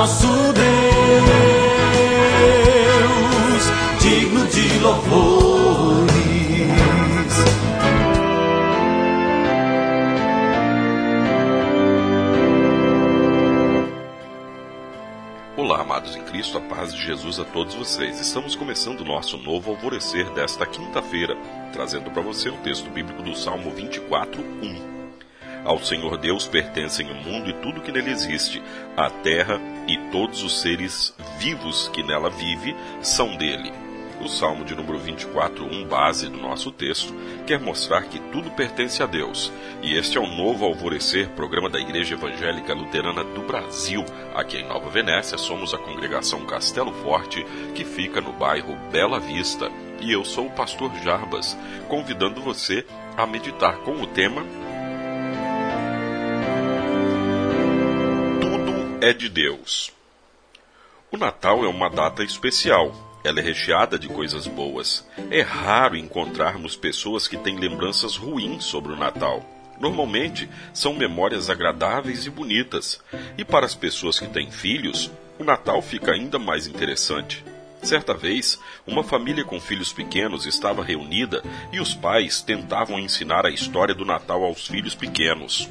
nosso Deus, digno de louvores. Olá, amados em Cristo, a paz de Jesus a todos vocês. Estamos começando o nosso novo alvorecer desta quinta-feira, trazendo para você o texto bíblico do Salmo 24, 1. Ao Senhor Deus pertencem o mundo e tudo que nele existe, a terra e todos os seres vivos que nela vive são dele. O Salmo de número 24, 1, base do nosso texto, quer mostrar que tudo pertence a Deus. E este é o Novo Alvorecer, programa da Igreja Evangélica Luterana do Brasil. Aqui em Nova Venécia, somos a congregação Castelo Forte, que fica no bairro Bela Vista. E eu sou o pastor Jarbas, convidando você a meditar com o tema é de Deus. O Natal é uma data especial. Ela é recheada de coisas boas. É raro encontrarmos pessoas que têm lembranças ruins sobre o Natal. Normalmente são memórias agradáveis e bonitas. E para as pessoas que têm filhos, o Natal fica ainda mais interessante. Certa vez, uma família com filhos pequenos estava reunida e os pais tentavam ensinar a história do Natal aos filhos pequenos.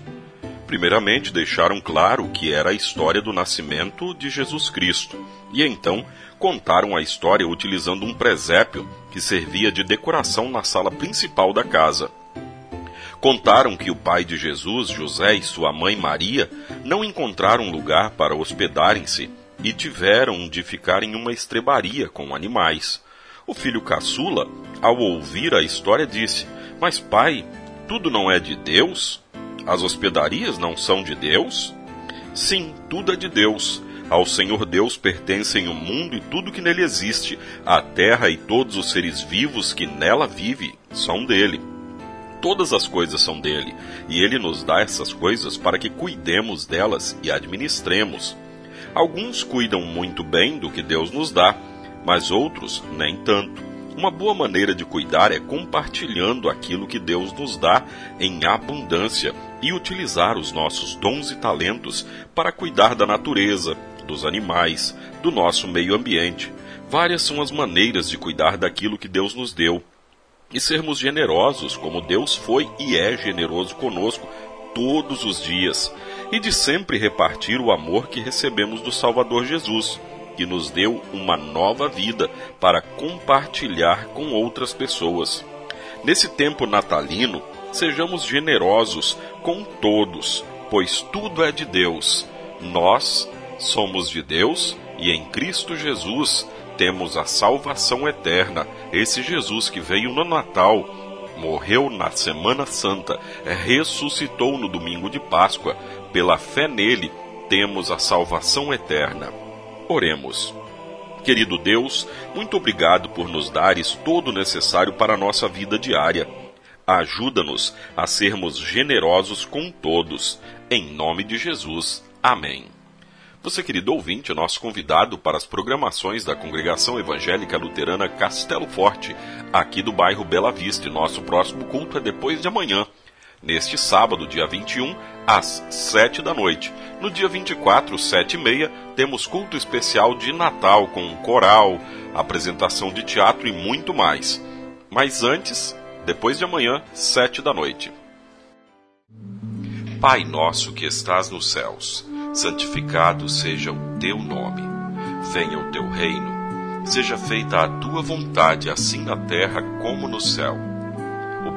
Primeiramente, deixaram claro que era a história do nascimento de Jesus Cristo, e então contaram a história utilizando um presépio que servia de decoração na sala principal da casa. Contaram que o pai de Jesus, José, e sua mãe Maria não encontraram lugar para hospedarem-se e tiveram de ficar em uma estrebaria com animais. O filho caçula, ao ouvir a história, disse: Mas pai, tudo não é de Deus? As hospedarias não são de Deus? Sim, tudo é de Deus. Ao Senhor Deus pertencem o mundo e tudo que nele existe. A terra e todos os seres vivos que nela vivem são dele. Todas as coisas são dele, e ele nos dá essas coisas para que cuidemos delas e administremos. Alguns cuidam muito bem do que Deus nos dá, mas outros nem tanto. Uma boa maneira de cuidar é compartilhando aquilo que Deus nos dá em abundância e utilizar os nossos dons e talentos para cuidar da natureza, dos animais, do nosso meio ambiente. Várias são as maneiras de cuidar daquilo que Deus nos deu. E sermos generosos, como Deus foi e é generoso conosco todos os dias, e de sempre repartir o amor que recebemos do Salvador Jesus que nos deu uma nova vida para compartilhar com outras pessoas. Nesse tempo natalino, sejamos generosos com todos, pois tudo é de Deus. Nós somos de Deus e em Cristo Jesus temos a salvação eterna. Esse Jesus que veio no Natal, morreu na Semana Santa, ressuscitou no domingo de Páscoa. Pela fé nele, temos a salvação eterna. Oremos. Querido Deus, muito obrigado por nos dares todo o necessário para a nossa vida diária. Ajuda-nos a sermos generosos com todos. Em nome de Jesus. Amém. Você, querido ouvinte, é nosso convidado para as programações da Congregação Evangélica Luterana Castelo Forte, aqui do bairro Bela Vista. nosso próximo culto é depois de amanhã, neste sábado, dia 21, às 7 da noite. No dia 24, 7 e meia, temos culto especial de Natal com coral, apresentação de teatro e muito mais. Mas antes, depois de amanhã, 7 da noite. Pai nosso que estás nos céus, santificado seja o teu nome. Venha o teu reino. Seja feita a tua vontade, assim na terra como no céu.